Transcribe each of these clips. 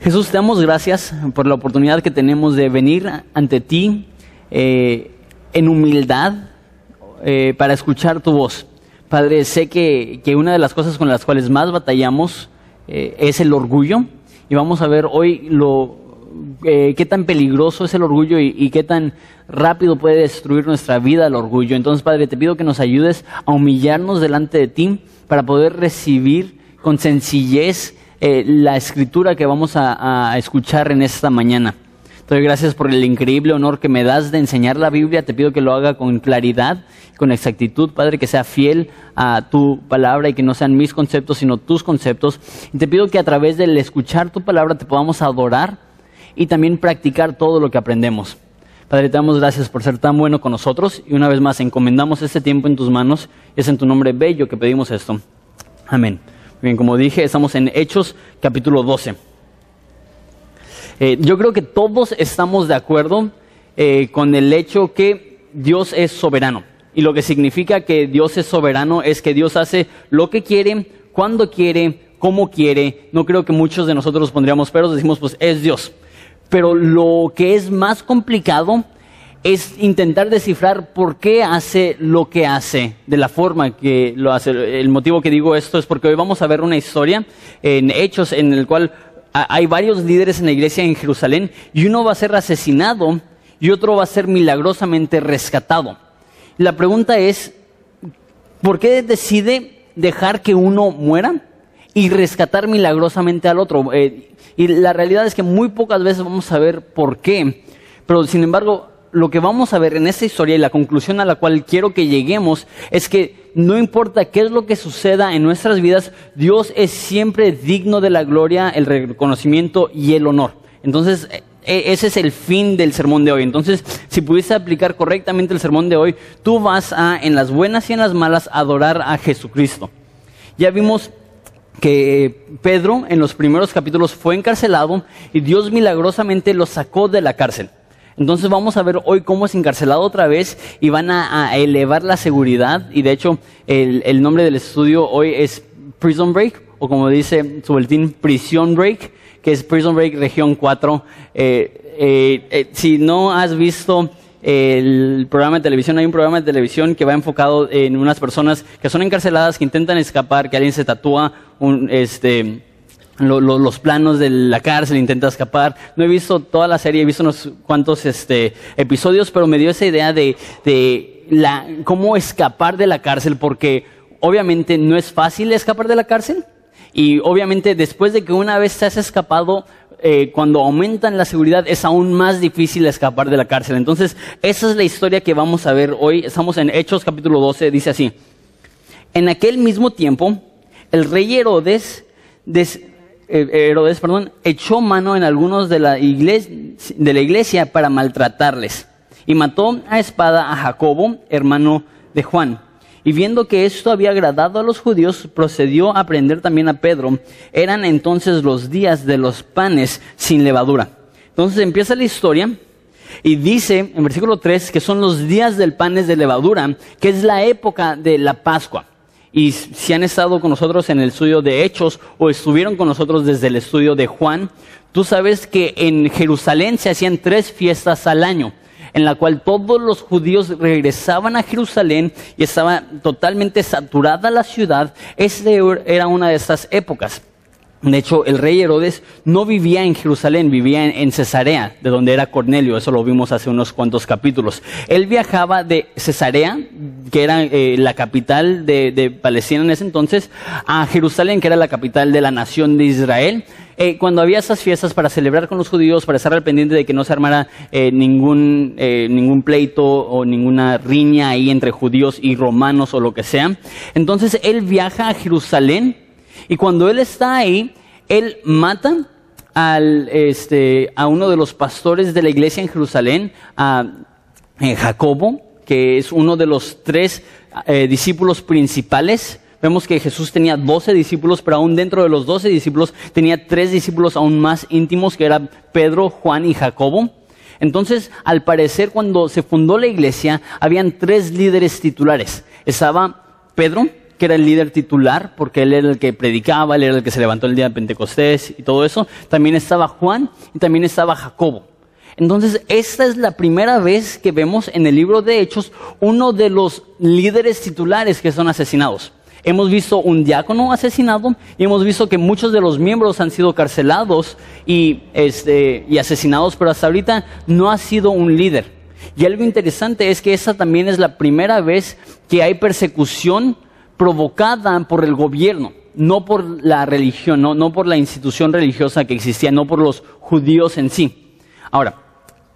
Jesús, te damos gracias por la oportunidad que tenemos de venir ante ti eh, en humildad eh, para escuchar tu voz. Padre, sé que, que, una de las cosas con las cuales más batallamos eh, es el orgullo y vamos a ver hoy lo, qué tan peligroso es el orgullo y, y, qué tan rápido puede destruir nuestra vida el orgullo. Entonces, Padre, te pido que nos ayudes a humillarnos delante de ti para poder recibir con sencillez eh, la escritura que vamos a, a, escuchar en esta mañana. Te doy gracias por el increíble honor que me das de enseñar la Biblia. Te pido que lo haga con claridad, con exactitud, Padre, que sea fiel a tu palabra y que no sean mis conceptos, sino tus conceptos. Y te pido que a través del escuchar tu palabra te podamos adorar y también practicar todo lo que aprendemos. Padre, te damos gracias por ser tan bueno con nosotros y una vez más encomendamos este tiempo en tus manos. Es en tu nombre bello que pedimos esto. Amén. Bien, como dije, estamos en Hechos capítulo 12. Eh, yo creo que todos estamos de acuerdo eh, con el hecho que Dios es soberano. Y lo que significa que Dios es soberano es que Dios hace lo que quiere, cuando quiere, cómo quiere. No creo que muchos de nosotros pondríamos peros, decimos pues es Dios. Pero lo que es más complicado es intentar descifrar por qué hace lo que hace, de la forma que lo hace. El motivo que digo esto es porque hoy vamos a ver una historia en Hechos en el cual hay varios líderes en la iglesia en Jerusalén y uno va a ser asesinado y otro va a ser milagrosamente rescatado. La pregunta es, ¿por qué decide dejar que uno muera y rescatar milagrosamente al otro? Eh, y la realidad es que muy pocas veces vamos a ver por qué, pero sin embargo lo que vamos a ver en esta historia y la conclusión a la cual quiero que lleguemos es que no importa qué es lo que suceda en nuestras vidas, Dios es siempre digno de la gloria, el reconocimiento y el honor. Entonces, ese es el fin del sermón de hoy. Entonces, si pudiese aplicar correctamente el sermón de hoy, tú vas a, en las buenas y en las malas, adorar a Jesucristo. Ya vimos que Pedro en los primeros capítulos fue encarcelado y Dios milagrosamente lo sacó de la cárcel. Entonces vamos a ver hoy cómo es encarcelado otra vez y van a, elevar la seguridad. Y de hecho, el, el, nombre del estudio hoy es Prison Break, o como dice su boletín, Prison Break, que es Prison Break Región 4. Eh, eh, eh, si no has visto el programa de televisión, hay un programa de televisión que va enfocado en unas personas que son encarceladas, que intentan escapar, que alguien se tatúa un, este, lo, lo, los planos de la cárcel, intenta escapar. No he visto toda la serie, he visto unos cuantos este, episodios, pero me dio esa idea de, de la, cómo escapar de la cárcel, porque obviamente no es fácil escapar de la cárcel. Y obviamente después de que una vez te has escapado, eh, cuando aumentan la seguridad es aún más difícil escapar de la cárcel. Entonces, esa es la historia que vamos a ver hoy. Estamos en Hechos capítulo 12, dice así. En aquel mismo tiempo, el rey Herodes des, Herodes, perdón, echó mano en algunos de la, iglesia, de la iglesia para maltratarles y mató a espada a Jacobo, hermano de Juan. Y viendo que esto había agradado a los judíos, procedió a prender también a Pedro. Eran entonces los días de los panes sin levadura. Entonces empieza la historia y dice en versículo 3 que son los días del panes de levadura, que es la época de la Pascua. Y si han estado con nosotros en el estudio de Hechos o estuvieron con nosotros desde el estudio de Juan, tú sabes que en Jerusalén se hacían tres fiestas al año, en la cual todos los judíos regresaban a Jerusalén y estaba totalmente saturada la ciudad. Esa era una de esas épocas. De hecho, el rey Herodes no vivía en Jerusalén, vivía en, Cesarea, de donde era Cornelio, eso lo vimos hace unos cuantos capítulos. Él viajaba de Cesarea, que era eh, la capital de, de, Palestina en ese entonces, a Jerusalén, que era la capital de la nación de Israel. Eh, cuando había esas fiestas para celebrar con los judíos, para estar al pendiente de que no se armara eh, ningún, ningún pleito o ninguna riña ahí entre judíos y romanos o lo que sea, entonces él viaja a Jerusalén y cuando él está ahí, él mata este, a uno de los pastores de la iglesia en Jerusalén, a eh, Jacobo, que es uno de los tres eh, discípulos principales. Vemos que Jesús tenía doce discípulos, pero aún dentro de los doce discípulos tenía tres discípulos aún más íntimos, que eran Pedro, Juan y Jacobo. Entonces, al parecer, cuando se fundó la iglesia, habían tres líderes titulares. Estaba Pedro, que era el líder titular, porque él era el que predicaba, él era el que se levantó el día de Pentecostés y todo eso. También estaba Juan y también estaba Jacobo. Entonces, esta es la primera vez que vemos en el libro de Hechos uno de los líderes titulares que son asesinados. Hemos visto un diácono asesinado y hemos visto que muchos de los miembros han sido carcelados y, este, y asesinados, pero hasta ahorita no ha sido un líder. Y algo interesante es que esta también es la primera vez que hay persecución provocada por el gobierno, no por la religión, no, no por la institución religiosa que existía, no por los judíos en sí. Ahora,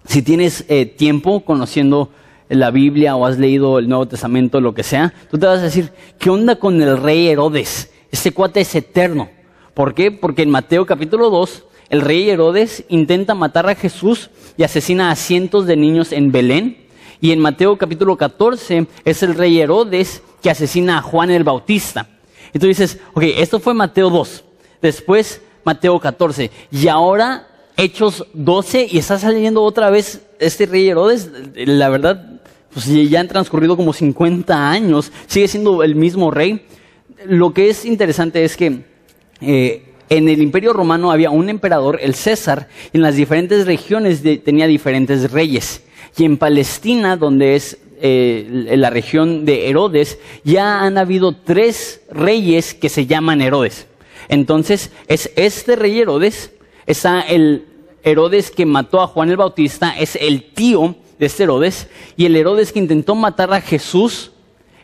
si tienes eh, tiempo conociendo la Biblia o has leído el Nuevo Testamento, lo que sea, tú te vas a decir, ¿qué onda con el rey Herodes? Este cuate es eterno. ¿Por qué? Porque en Mateo capítulo 2, el rey Herodes intenta matar a Jesús y asesina a cientos de niños en Belén. Y en Mateo capítulo 14 es el rey Herodes que asesina a Juan el Bautista. Y tú dices, ok, esto fue Mateo 2. Después Mateo 14. Y ahora Hechos 12 y está saliendo otra vez este rey Herodes. La verdad, pues ya han transcurrido como 50 años, sigue siendo el mismo rey. Lo que es interesante es que eh, en el imperio romano había un emperador, el César, y en las diferentes regiones tenía diferentes reyes. Y en Palestina, donde es eh, la región de Herodes, ya han habido tres reyes que se llaman Herodes. Entonces, es este rey Herodes, está el Herodes que mató a Juan el Bautista, es el tío de este Herodes, y el Herodes que intentó matar a Jesús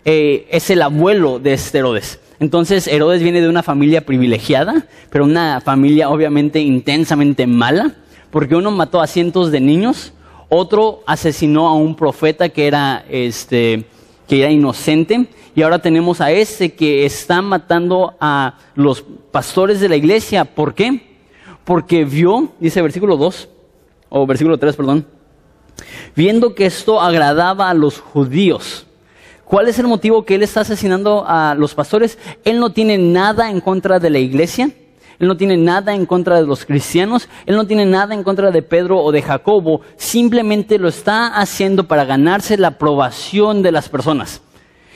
eh, es el abuelo de este Herodes. Entonces Herodes viene de una familia privilegiada, pero una familia obviamente intensamente mala, porque uno mató a cientos de niños, otro asesinó a un profeta que era, este, que era inocente, y ahora tenemos a este que está matando a los pastores de la iglesia. ¿Por qué? Porque vio, dice versículo 2, o versículo 3, perdón, viendo que esto agradaba a los judíos. ¿Cuál es el motivo que él está asesinando a los pastores? Él no tiene nada en contra de la iglesia, él no tiene nada en contra de los cristianos, él no tiene nada en contra de Pedro o de Jacobo, simplemente lo está haciendo para ganarse la aprobación de las personas.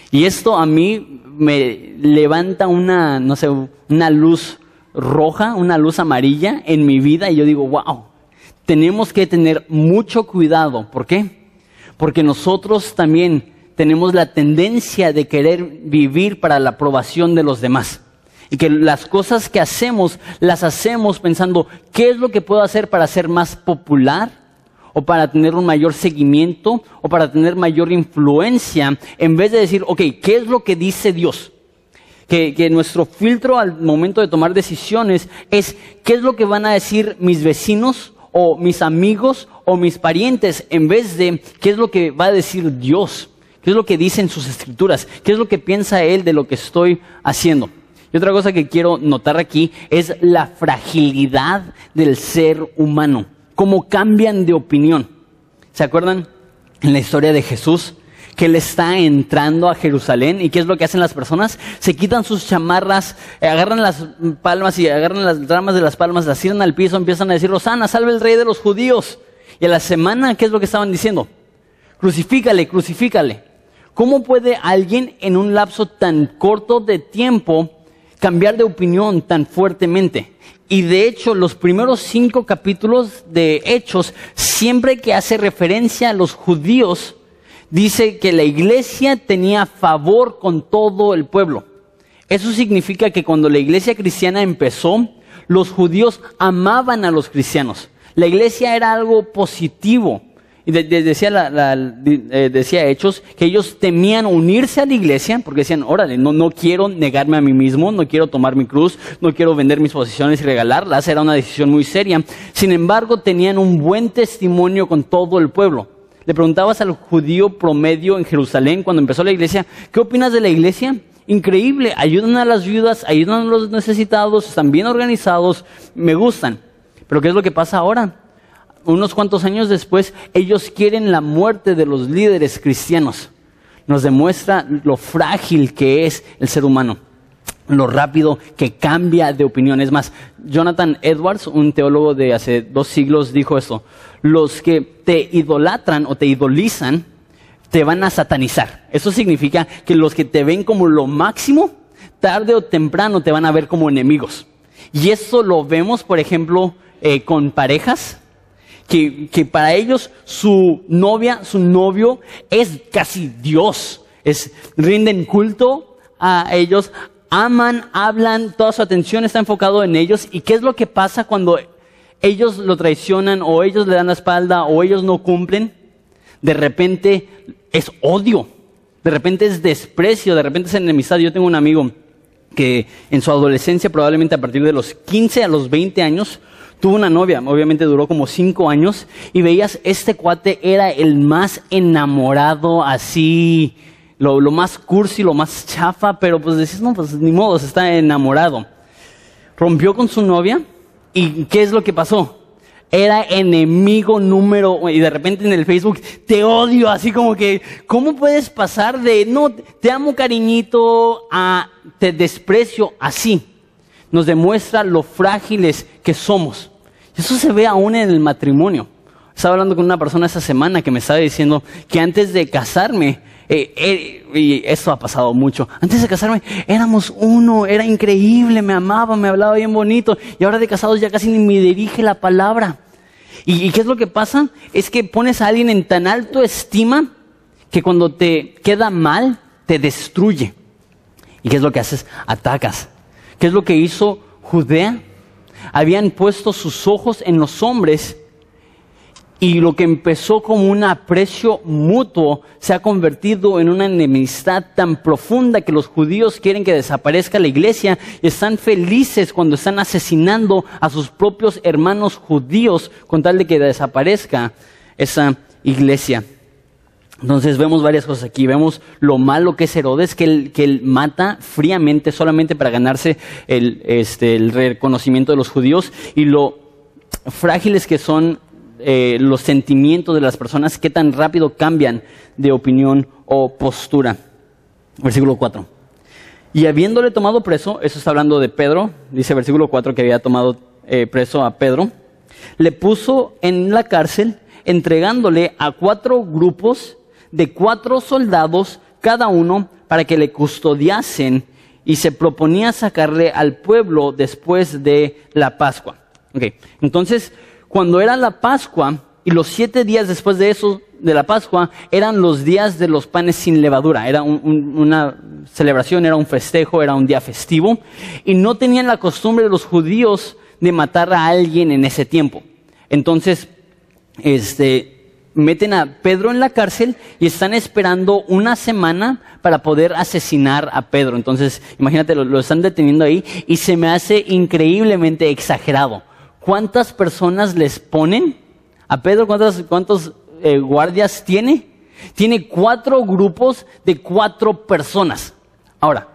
Y esto a mí me levanta una, no sé, una luz roja, una luz amarilla en mi vida y yo digo, wow, tenemos que tener mucho cuidado. ¿Por qué? Porque nosotros también tenemos la tendencia de querer vivir para la aprobación de los demás. Y que las cosas que hacemos las hacemos pensando, ¿qué es lo que puedo hacer para ser más popular? O para tener un mayor seguimiento, o para tener mayor influencia, en vez de decir, ok, ¿qué es lo que dice Dios? Que, que, nuestro filtro al momento de tomar decisiones es qué es lo que van a decir mis vecinos o mis amigos o mis parientes, en vez de qué es lo que va a decir Dios. ¿Qué es lo que dicen sus escrituras? ¿Qué es lo que piensa Él de lo que estoy haciendo? Y otra cosa que quiero notar aquí es la fragilidad del ser humano. Cómo cambian de opinión. ¿Se acuerdan en la historia de Jesús? que él está entrando a Jerusalén. ¿Y qué es lo que hacen las personas? Se quitan sus chamarras, eh, agarran las palmas y agarran las ramas de las palmas, las tiran al piso, empiezan a decir, Rosana, salve el rey de los judíos. Y a la semana, ¿qué es lo que estaban diciendo? Crucifícale, crucifícale. ¿Cómo puede alguien en un lapso tan corto de tiempo cambiar de opinión tan fuertemente? Y de hecho, los primeros cinco capítulos de Hechos, siempre que hace referencia a los judíos, dice que la iglesia tenía favor con todo el pueblo. Eso significa que cuando la iglesia cristiana empezó, los judíos amaban a los cristianos. La iglesia era algo positivo. Y decía, eh, decía Hechos que ellos temían unirse a la iglesia porque decían, órale, no, no quiero negarme a mí mismo, no quiero tomar mi cruz, no quiero vender mis posiciones y regalarlas, era una decisión muy seria. Sin embargo, tenían un buen testimonio con todo el pueblo. Le preguntabas al judío promedio en Jerusalén cuando empezó la iglesia, ¿qué opinas de la iglesia? Increíble, ayudan a las viudas, ayudan a los necesitados, están bien organizados, me gustan. Pero ¿qué es lo que pasa ahora? Unos cuantos años después, ellos quieren la muerte de los líderes cristianos. Nos demuestra lo frágil que es el ser humano, lo rápido que cambia de opinión. Es más, Jonathan Edwards, un teólogo de hace dos siglos, dijo esto. Los que te idolatran o te idolizan te van a satanizar. Eso significa que los que te ven como lo máximo, tarde o temprano te van a ver como enemigos. Y eso lo vemos, por ejemplo, eh, con parejas, que, para ellos su novia, su novio es casi Dios. Es, rinden culto a ellos, aman, hablan, toda su atención está enfocado en ellos. ¿Y qué es lo que pasa cuando ellos lo traicionan o ellos le dan la espalda o ellos no cumplen? De repente es odio, de repente es desprecio, de repente es enemistad. Yo tengo un amigo que en su adolescencia, probablemente a partir de los 15 a los 20 años, tuvo una novia, obviamente duró como 5 años, y veías, este cuate era el más enamorado, así, lo, lo más cursi, lo más chafa, pero pues decís, no, pues ni modo, se está enamorado. Rompió con su novia, ¿y qué es lo que pasó? era enemigo número, y de repente en el Facebook, te odio, así como que, ¿cómo puedes pasar de, no, te amo cariñito, a te desprecio así? Nos demuestra lo frágiles que somos. Eso se ve aún en el matrimonio. Estaba hablando con una persona esa semana que me estaba diciendo que antes de casarme, eh, eh, y eso ha pasado mucho. Antes de casarme éramos uno, era increíble, me amaba, me hablaba bien bonito. Y ahora de casados ya casi ni me dirige la palabra. ¿Y, qué es lo que pasa? Es que pones a alguien en tan alto estima que cuando te queda mal, te destruye. ¿Y qué es lo que haces? Atacas. ¿Qué es lo que hizo Judea? Habían puesto sus ojos en los hombres y lo que empezó como un aprecio mutuo se ha convertido en una enemistad tan profunda que los judíos quieren que desaparezca la iglesia y están felices cuando están asesinando a sus propios hermanos judíos con tal de que desaparezca esa iglesia. Entonces vemos varias cosas aquí. Vemos lo malo que es Herodes, que él, que él mata fríamente solamente para ganarse el, este, el reconocimiento de los judíos y lo frágiles que son eh, los sentimientos de las personas, qué tan rápido cambian de opinión o postura. Versículo 4. Y habiéndole tomado preso, eso está hablando de Pedro, dice versículo 4 que había tomado eh, preso a Pedro, le puso en la cárcel entregándole a cuatro grupos de cuatro soldados cada uno para que le custodiasen y se proponía sacarle al pueblo después de la Pascua. Okay. Entonces, cuando era la Pascua y los siete días después de eso, de la Pascua, eran los días de los panes sin levadura. Era una celebración, era un festejo, era un día festivo. Y no tenían la costumbre de los judíos de matar a alguien en ese tiempo. Entonces, este, meten a Pedro en la cárcel y están esperando una semana para poder asesinar a Pedro. Entonces, imagínate, lo están deteniendo ahí y se me hace increíblemente exagerado ¿Cuántas personas les ponen? A Pedro, ¿cuántos, cuántos eh, guardias tiene? Tiene cuatro grupos de cuatro personas. Ahora,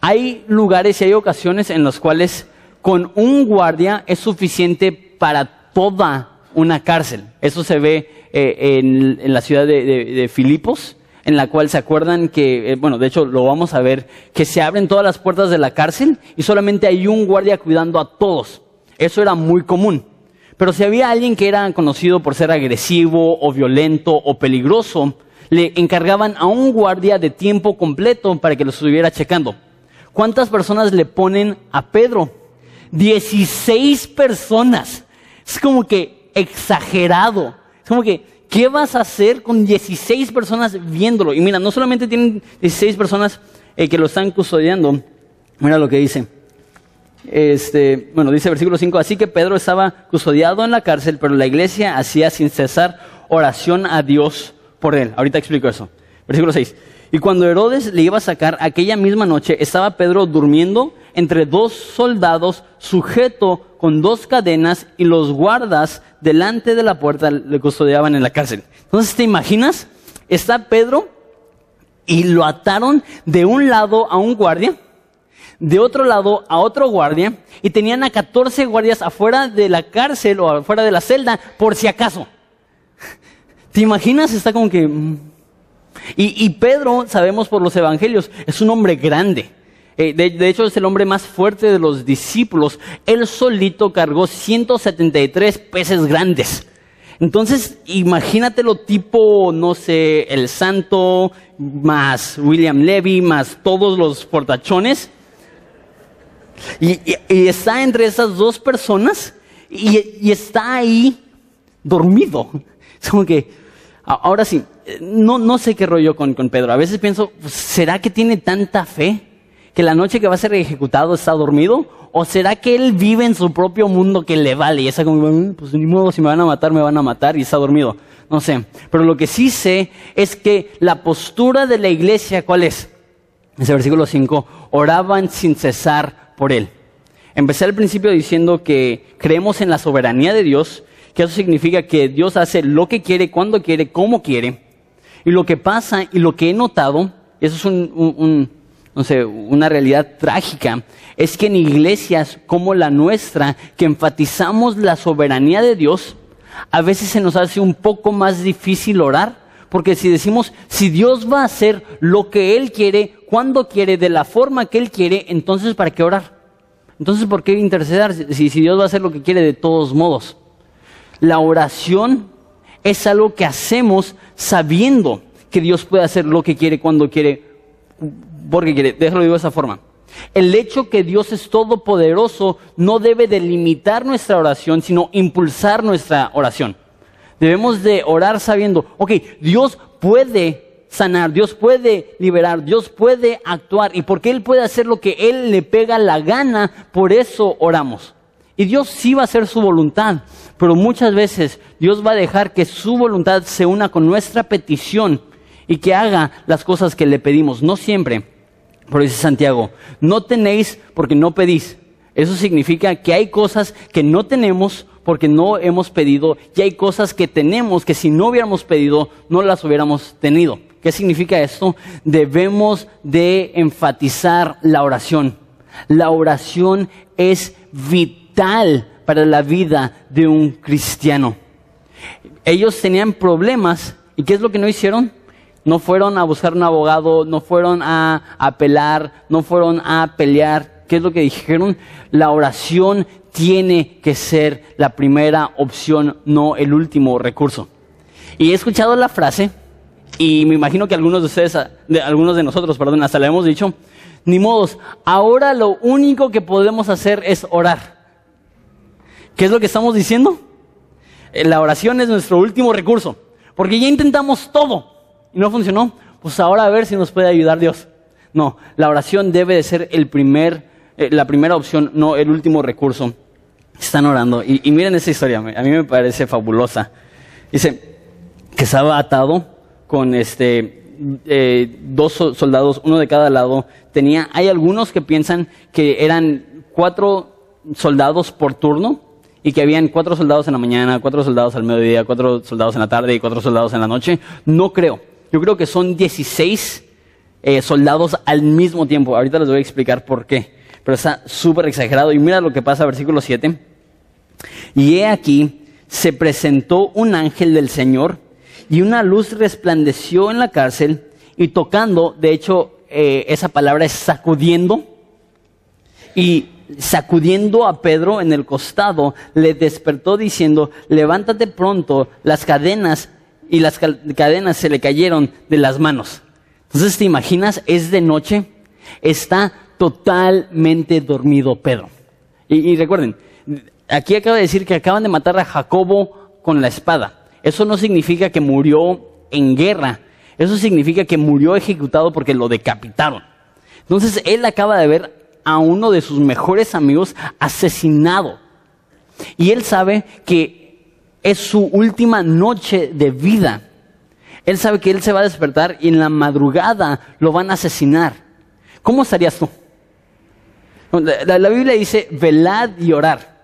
hay lugares y hay ocasiones en los cuales con un guardia es suficiente para toda una cárcel. Eso se ve eh, en, la ciudad de, Filipos, en la cual se acuerdan que, eh, bueno, de hecho lo vamos a ver, que se abren todas las puertas de la cárcel y solamente hay un guardia cuidando a todos. Eso era muy común. Pero si había alguien que era conocido por ser agresivo o violento o peligroso, le encargaban a un guardia de tiempo completo para que lo estuviera checando. ¿Cuántas personas le ponen a Pedro? Dieciséis personas. Es como que exagerado. Es como que, ¿qué vas a hacer con dieciséis personas viéndolo? Y mira, no solamente tienen dieciséis personas eh, que lo están custodiando. Mira lo que dice. Este, bueno, dice versículo 5, así que Pedro estaba custodiado en la cárcel, pero la iglesia hacía sin cesar oración a Dios por él. Ahorita explico eso. Versículo 6. Y cuando Herodes le iba a sacar aquella misma noche, estaba Pedro durmiendo entre dos soldados, sujeto con dos cadenas, y los guardas delante de la puerta le custodiaban en la cárcel. Entonces, ¿te imaginas? Está Pedro y lo ataron de un lado a un guardia de otro lado a otro guardia y tenían a 14 guardias afuera de la cárcel o afuera de la celda por si acaso. ¿Te imaginas? Está como que... Mm. Y, Pedro, sabemos por los evangelios, es un hombre grande. Eh, de, hecho, es el hombre más fuerte de los discípulos. Él solito cargó 173 peces grandes. Entonces, imagínatelo tipo, no sé, el santo, más William Levy, más todos los portachones. Y, está entre esas dos personas y, está ahí dormido. Es como que, ahora sí, no, no sé qué rollo con, con Pedro. A veces pienso, ¿será que tiene tanta fe que la noche que va a ser ejecutado está dormido? ¿O será que él vive en su propio mundo que le vale? Y está como, mm, pues ni modo, si me van a matar, me van a matar y está dormido. No sé. Pero lo que sí sé es que la postura de la iglesia, ¿cuál es? Ese versículo 5, oraban sin cesar por él. Empecé al principio diciendo que creemos en la soberanía de Dios, que eso significa que Dios hace lo que quiere, cuando quiere, como quiere. Y lo que pasa y lo que he notado, eso es un no sé, una realidad trágica, es que en iglesias como la nuestra, que enfatizamos la soberanía de Dios, a veces se nos hace un poco más difícil orar, porque si decimos, si Dios va a hacer lo que Él quiere, cuando quiere, de la forma que Él quiere, entonces ¿para qué orar? Entonces ¿por qué interceder si, si Dios va a hacer lo que quiere de todos modos? La oración es algo que hacemos sabiendo que Dios puede hacer lo que quiere, cuando quiere, porque quiere, déjalo de esa forma. El hecho que Dios es todopoderoso no debe delimitar nuestra oración, sino impulsar nuestra oración. Debemos de orar sabiendo, ok, Dios puede sanar, Dios puede liberar, Dios puede actuar y porque Él puede hacer lo que Él le pega la gana, por eso oramos. Y Dios sí va a hacer su voluntad, pero muchas veces Dios va a dejar que su voluntad se una con nuestra petición y que haga las cosas que le pedimos, no siempre por dice Santiago, no tenéis porque no pedís. Eso significa que hay cosas que no tenemos porque no hemos pedido y hay cosas que tenemos que si no hubiéramos pedido no las hubiéramos tenido. ¿Qué significa esto? Debemos de enfatizar la oración. La oración es vital para la vida de un cristiano. Ellos tenían problemas y ¿qué es lo que no hicieron? No fueron a buscar un abogado, no fueron a apelar, no fueron a pelear. ¿Qué es lo que dijeron? La oración tiene que ser la primera opción, no el último recurso. Y he escuchado la frase, y me imagino que algunos de ustedes, de, algunos de nosotros, perdón, hasta le hemos dicho, ni modos, ahora lo único que podemos hacer es orar. ¿Qué es lo que estamos diciendo? Eh, la oración es nuestro último recurso, porque ya intentamos todo no funcionó, pues ahora a ver si nos puede ayudar Dios. No, la oración debe de ser el primer, eh, la primera opción, no el último recurso. Están orando. Y, miren esa historia, a mí me parece fabulosa. Dice que estaba atado con este, eh, dos soldados, uno de cada lado. Tenía, hay algunos que piensan que eran cuatro soldados por turno y que habían cuatro soldados en la mañana, cuatro soldados al mediodía, cuatro soldados en la tarde y cuatro soldados en la noche. No creo. Yo creo que son 16 eh, soldados al mismo tiempo. Ahorita les voy a explicar por qué. Pero está súper exagerado. Y mira lo que pasa, versículo 7. Y he aquí, se presentó un ángel del Señor y una luz resplandeció en la cárcel y tocando, de hecho, eh, esa palabra es sacudiendo. Y sacudiendo a Pedro en el costado, le despertó diciendo, levántate pronto, las cadenas y las cadenas se le cayeron de las manos. Entonces, ¿te imaginas? Es de noche, está totalmente dormido Pedro. Y, recuerden, aquí acaba de decir que acaban de matar a Jacobo con la espada. Eso no significa que murió en guerra. Eso significa que murió ejecutado porque lo decapitaron. Entonces él acaba de ver a uno de sus mejores amigos asesinado. Y él sabe que es su última noche de vida. Él sabe que él se va a despertar y en la madrugada lo van a asesinar. ¿Cómo estarías tú? La, Biblia dice velad y orar.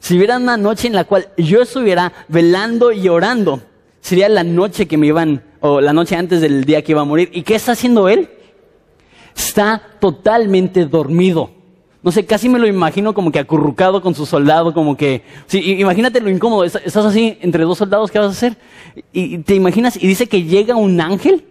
Si hubiera una noche en la cual yo estuviera velando y orando, sería la noche que me iban, o la noche antes del día que iba a morir. ¿Y qué está haciendo él? Está totalmente dormido. No sé, casi me lo imagino como que acurrucado con su soldado, como que... Sí, imagínate lo incómodo, estás así entre dos soldados, ¿qué vas a hacer? Y te imaginas, y dice que llega un ángel,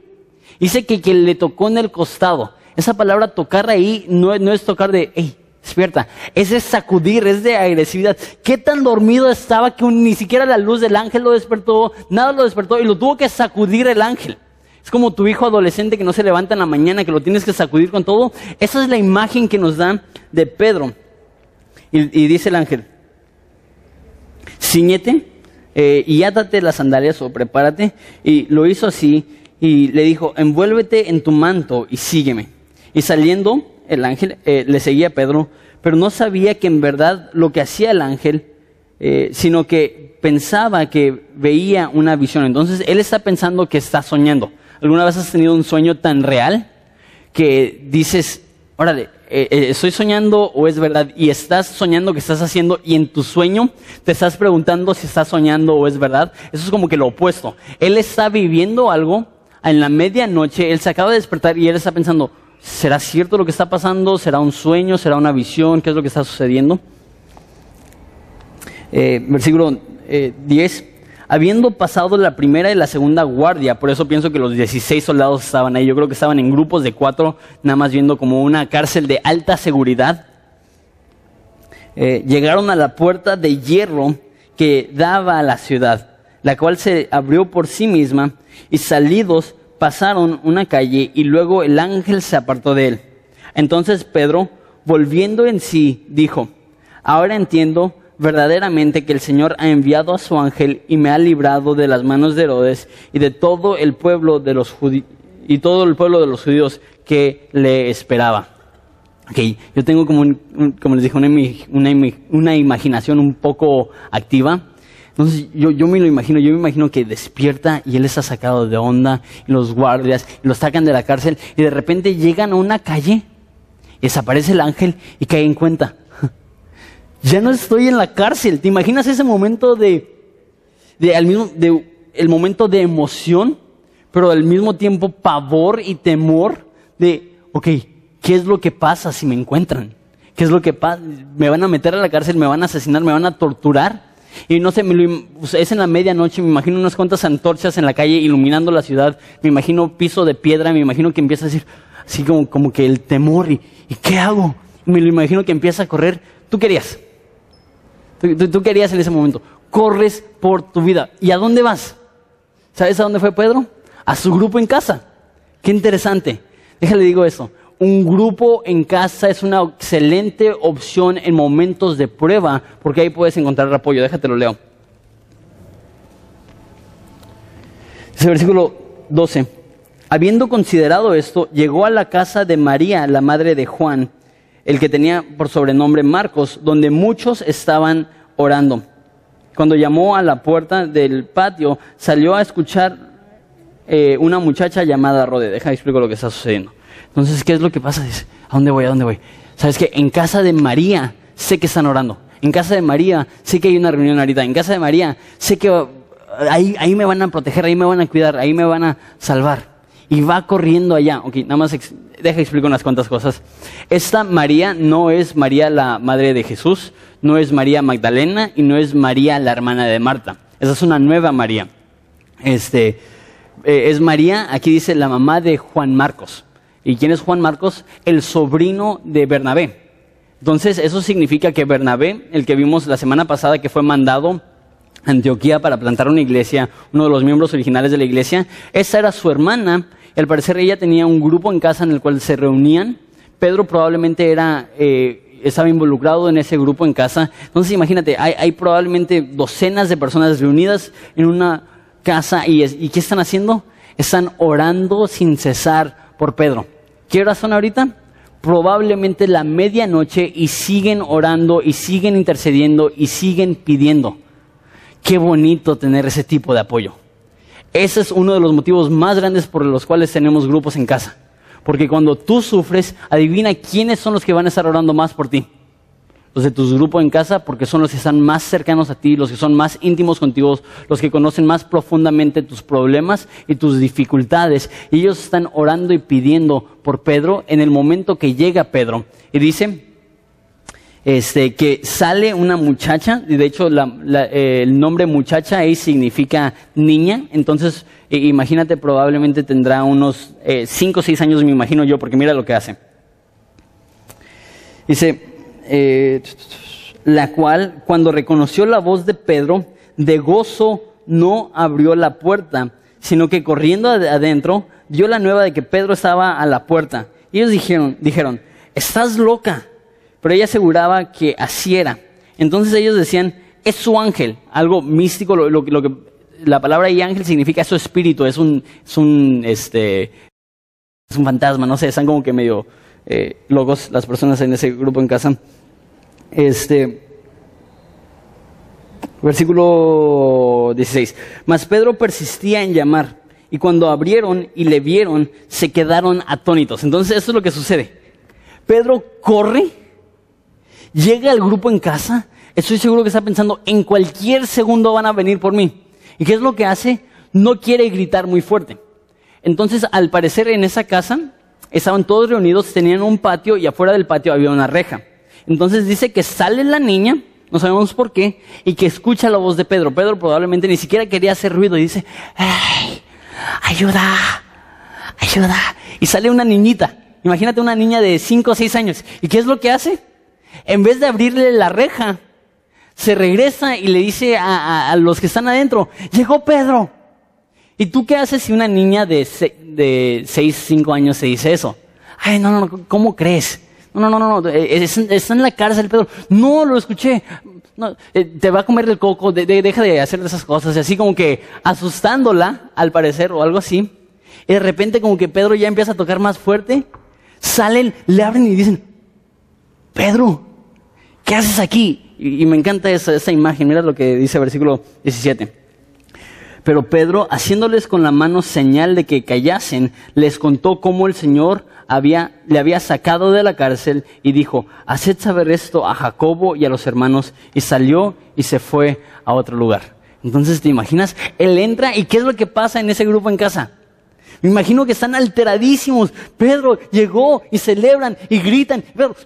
dice que, que le tocó en el costado. Esa palabra tocar ahí no, no es tocar de, hey, despierta. Es de sacudir, es de agresividad. ¿Qué tan dormido estaba que ni siquiera la luz del ángel lo despertó, nada lo despertó y lo tuvo que sacudir el ángel? Es como tu hijo adolescente que no se levanta en la mañana, que lo tienes que sacudir con todo. Esa es la imagen que nos dan de Pedro. Y, dice el ángel, ciñete eh, y átate las sandalias o prepárate. Y lo hizo así y le dijo, envuélvete en tu manto y sígueme. Y saliendo, el ángel eh, le seguía a Pedro, pero no sabía que en verdad lo que hacía el ángel, eh, sino que pensaba que veía una visión. Entonces él está pensando que está soñando. ¿Alguna vez has tenido un sueño tan real que dices, órale, eh, ¿estoy soñando o es verdad? Y estás soñando que estás haciendo y en tu sueño te estás preguntando si estás soñando o es verdad. Eso es como que lo opuesto. Él está viviendo algo en la medianoche, él se acaba de despertar y él está pensando, ¿será cierto lo que está pasando? ¿Será un sueño? ¿Será una visión? ¿Qué es lo que está sucediendo? Eh, versículo 10. Habiendo pasado la primera y la segunda guardia, por eso pienso que los 16 soldados estaban ahí, yo creo que estaban en grupos de cuatro, nada más viendo como una cárcel de alta seguridad, eh, llegaron a la puerta de hierro que daba a la ciudad, la cual se abrió por sí misma, y salidos pasaron una calle y luego el ángel se apartó de él. Entonces Pedro, volviendo en sí, dijo, ahora entiendo verdaderamente que el Señor ha enviado a su ángel y me ha librado de las manos de Herodes y de todo el pueblo de los y todo el pueblo de los judíos que le esperaba. Okay, yo tengo como, como les dije, una, una, imaginación un poco activa. Entonces yo, yo me lo imagino, yo me imagino que despierta y él está sacado de onda, y los guardias, y lo sacan de la cárcel, y de repente llegan a una calle, y desaparece el ángel y cae en cuenta ya no estoy en la cárcel. ¿Te imaginas ese momento de, de, al mismo, de el momento de emoción, pero al mismo tiempo pavor y temor de, ok, ¿qué es lo que pasa si me encuentran? ¿Qué es lo que pasa? ¿Me van a meter a la cárcel? ¿Me van a asesinar? ¿Me van a torturar? Y no sé, es en la medianoche, me imagino unas cuantas antorchas en la calle iluminando la ciudad, me imagino piso de piedra, me imagino que empieza a decir, así como, como que el temor, y, ¿y qué hago? Me lo imagino que empieza a correr. ¿Tú querías? Tú, querías en ese momento. Corres por tu vida. ¿Y a dónde vas? ¿Sabes a dónde fue Pedro? A su grupo en casa. Qué interesante. Déjale digo eso. Un grupo en casa es una excelente opción en momentos de prueba porque ahí puedes encontrar apoyo. Déjate lo leo. Ese versículo 12. Habiendo considerado esto, llegó a la casa de María, la madre de Juan, el que tenía por sobrenombre Marcos, donde muchos estaban orando. Cuando llamó a la puerta del patio, salió a escuchar eh, una muchacha llamada Rode. Deja explico lo que está sucediendo. Entonces, ¿qué es lo que pasa? Dice, ¿a dónde voy? ¿A dónde voy? ¿Sabes que En casa de María sé que están orando. En casa de María sé que hay una reunión ahorita. En casa de María sé que ahí, ahí me van a proteger, ahí me van a cuidar, ahí me van a salvar. Y va corriendo allá. Ok, nada más deja explicar unas cuantas cosas. Esta María no es María la madre de Jesús, no es María Magdalena y no es María la hermana de Marta. Esa es una nueva María. Este, eh, es María, aquí dice la mamá de Juan Marcos. ¿Y quién es Juan Marcos? El sobrino de Bernabé. Entonces, eso significa que Bernabé, el que vimos la semana pasada que fue mandado a Antioquía para plantar una iglesia, uno de los miembros originales de la iglesia, esa era su hermana al parecer ella tenía un grupo en casa en el cual se reunían. Pedro probablemente era, eh, estaba involucrado en ese grupo en casa. Entonces imagínate, hay, probablemente docenas de personas reunidas en una casa y, y ¿qué están haciendo? Están orando sin cesar por Pedro. ¿Qué horas son ahorita? Probablemente la medianoche y siguen orando y siguen intercediendo y siguen pidiendo. Qué bonito tener ese tipo de apoyo. Ese es uno de los motivos más grandes por los cuales tenemos grupos en casa. Porque cuando tú sufres, adivina quiénes son los que van a estar orando más por ti. Los de tus grupos en casa, porque son los que están más cercanos a ti, los que son más íntimos contigo, los que conocen más profundamente tus problemas y tus dificultades. Y ellos están orando y pidiendo por Pedro en el momento que llega Pedro. Y dice, este, que sale una muchacha, y de hecho eh, el nombre muchacha ahí significa niña, entonces imagínate probablemente tendrá unos 5 eh, o 6 años, me imagino yo, porque mira lo que hace. Dice, eh, la cual, cuando reconoció la voz de Pedro, de gozo no abrió la puerta, sino que corriendo adentro, dio la nueva de que Pedro estaba a la puerta. Y ellos dijeron, dijeron, estás loca. Pero ella aseguraba que así era. Entonces ellos decían, es su ángel, algo místico, lo, que la palabra y ángel significa su espíritu, es un, es un, este, es un fantasma, no sé, están como que medio eh, locos las personas en ese grupo en casa. Este, versículo 16. Mas Pedro persistía en llamar, y cuando abrieron y le vieron, se quedaron atónitos. Entonces, eso es lo que sucede. Pedro corre, llega al grupo en casa, estoy seguro que está pensando, en cualquier segundo van a venir por mí. ¿Y qué es lo que hace? No quiere gritar muy fuerte. Entonces, al parecer en esa casa, estaban todos reunidos, tenían un patio y afuera del patio había una reja. Entonces dice que sale la niña, no sabemos por qué, y que escucha la voz de Pedro. Pedro probablemente ni siquiera quería hacer ruido y dice, ¡ay! ¡Ayuda! ¡Ayuda! Y sale una niñita. Imagínate una niña de 5 o 6 años. ¿Y qué es lo que hace? En vez de abrirle la reja, se regresa y le dice a, los que están adentro, llegó Pedro. ¿Y tú qué haces si una niña de, de 6, 5 años se dice eso? Ay, no, no, ¿cómo crees? No, no, no, no, eh, está en la cárcel Pedro. No, lo escuché. Eh, te va a comer el coco, deja de hacer esas cosas. Y así como que asustándola, al parecer, o algo así. Y de repente como que Pedro ya empieza a tocar más fuerte. Salen, le abren y dicen, Pedro, ¿qué haces aquí? Y, me encanta esa, esa imagen. Mira lo que dice el versículo 17. Pero Pedro, haciéndoles con la mano señal de que callasen, les contó cómo el Señor había, le había sacado de la cárcel y dijo, haced saber esto a Jacobo y a los hermanos, y salió y se fue a otro lugar. Entonces, ¿te imaginas? Él entra y ¿qué es lo que pasa en ese grupo en casa? Me imagino que están alteradísimos. Pedro llegó y celebran y gritan. Pedro,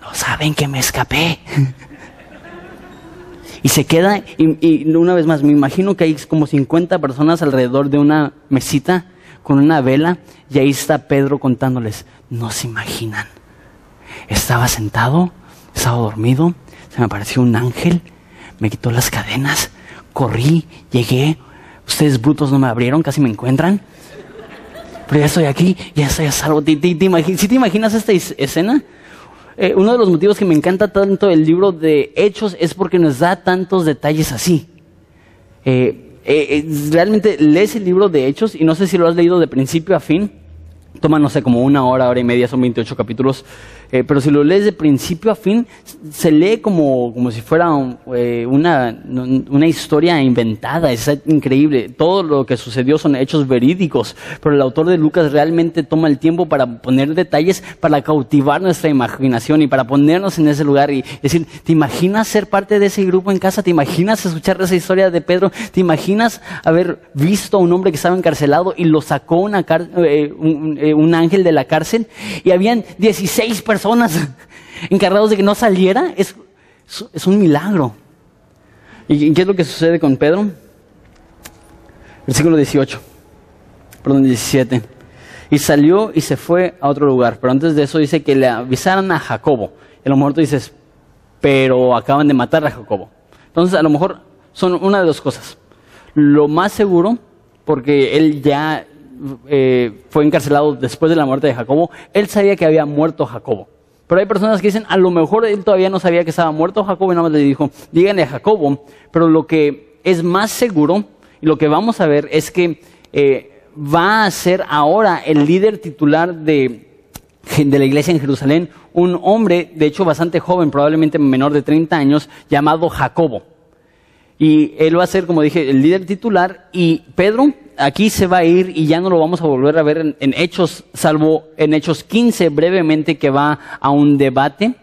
no saben que me escapé. Y se queda, y, una vez más, me imagino que hay como 50 personas alrededor de una mesita con una vela, y ahí está Pedro contándoles, no se imaginan. Estaba sentado, estaba dormido, se me apareció un ángel, me quitó las cadenas, corrí, llegué, ustedes brutos no me abrieron, casi me encuentran. Pero ya estoy aquí, ya estoy a salvo. ¿Te, te, te imaginas esta escena? Eh, uno de los motivos que me encanta tanto el libro de Hechos es porque nos da tantos detalles así. Eh, eh, realmente lees el libro de Hechos y no sé si lo has leído de principio a fin. Toma, no sé, como una hora, hora y media, son 28 capítulos. Eh, pero si lo lees de principio a fin, se lee como, como si fuera eh, una, una historia inventada, es increíble. Todo lo que sucedió son hechos verídicos, pero el autor de Lucas realmente toma el tiempo para poner detalles, para cautivar nuestra imaginación y para ponernos en ese lugar y decir, ¿te imaginas ser parte de ese grupo en casa? ¿Te imaginas escuchar esa historia de Pedro? ¿Te imaginas haber visto a un hombre que estaba encarcelado y lo sacó una eh, un, un ángel de la cárcel? Y habían 16 personas encargados de que no saliera, es, es un milagro. ¿Y qué es lo que sucede con Pedro? Versículo 18, perdón, 17. Y salió y se fue a otro lugar. Pero antes de eso dice que le avisaran a Jacobo. Y a lo mejor tú dices, pero acaban de matar a Jacobo. Entonces, a lo mejor son una de dos cosas. Lo más seguro, porque él ya eh, fue encarcelado después de la muerte de Jacobo, él sabía que había muerto Jacobo. Pero hay personas que dicen, a lo mejor él todavía no sabía que estaba muerto Jacobo y nada más le dijo, díganle a Jacobo. Pero lo que es más seguro y lo que vamos a ver es que eh, va a ser ahora el líder titular de, de la iglesia en Jerusalén, un hombre, de hecho bastante joven, probablemente menor de 30 años, llamado Jacobo. Y él va a ser, como dije, el líder titular y Pedro aquí se va a ir y ya no lo vamos a volver a ver en, Hechos, salvo en Hechos 15 brevemente que va a un debate.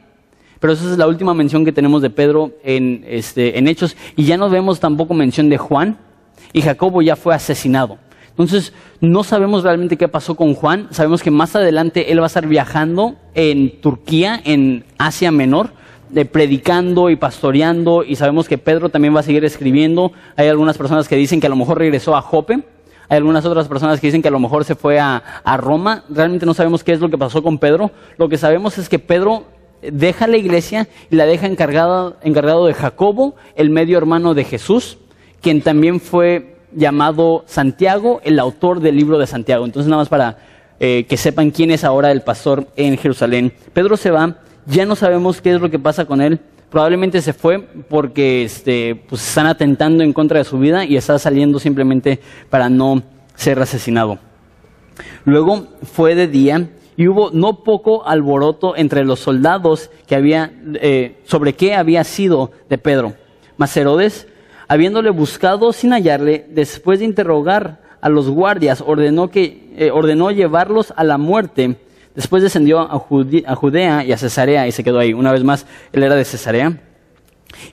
Pero esa es la última mención que tenemos de Pedro en, este, en Hechos. Y ya no vemos tampoco mención de Juan. Y Jacobo ya fue asesinado. Entonces, no sabemos realmente qué pasó con Juan. Sabemos que más adelante él va a estar viajando en Turquía, en Asia Menor de predicando y pastoreando y sabemos que Pedro también va a seguir escribiendo. Hay algunas personas que dicen que a lo mejor regresó a Jope Hay algunas otras personas que dicen que a lo mejor se fue a, a Roma. Realmente no sabemos qué es lo que pasó con Pedro. Lo que sabemos es que Pedro deja la iglesia y la deja encargada, encargado de Jacobo, el medio hermano de Jesús, quien también fue llamado Santiago, el autor del libro de Santiago. Entonces, nada más para eh, que sepan quién es ahora el pastor en Jerusalén. Pedro se va, ya no sabemos qué es lo que pasa con él. Probablemente se fue porque este, pues, están atentando en contra de su vida y está saliendo simplemente para no ser asesinado. Luego fue de día y hubo no poco alboroto entre los soldados que había, eh, sobre qué había sido de Pedro. Mas Herodes, habiéndole buscado sin hallarle, después de interrogar a los guardias, ordenó, que, eh, ordenó llevarlos a la muerte. Después descendió a, Judea y a Cesarea y se quedó ahí. Una vez más, él era de Cesarea.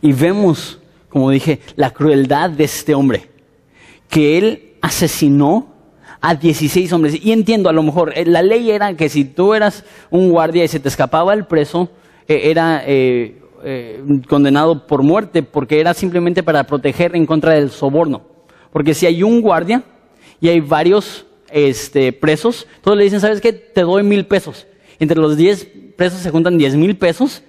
Y vemos, como dije, la crueldad de este hombre, que él asesinó a 16 hombres. Y entiendo, a lo mejor, eh, la ley era que si tú eras un guardia y se te escapaba el preso, eh, era eh, condenado por muerte, porque era simplemente para proteger en contra del soborno. Porque si hay un guardia y hay varios este, presos, todos le dicen, ¿sabes qué? Te doy mil pesos. Entre los 10 presos se juntan 10 mil pesos.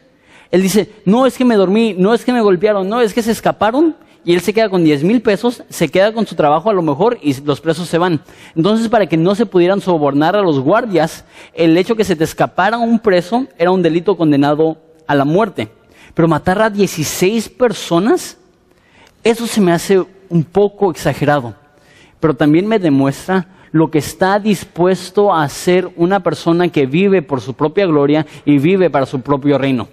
Él dice, no es que me dormí, no es que me golpearon, no es que se escaparon y él se queda con 10 mil pesos, se queda con su trabajo a lo mejor y los presos se van. Entonces, para que no se pudieran sobornar a los guardias, el hecho que se te escapara un preso era un delito condenado a la muerte. Pero matar a 16 personas, eso se me hace un poco exagerado. Pero también me demuestra lo que está dispuesto a hacer una persona que vive por su propia gloria y vive para su propio reino.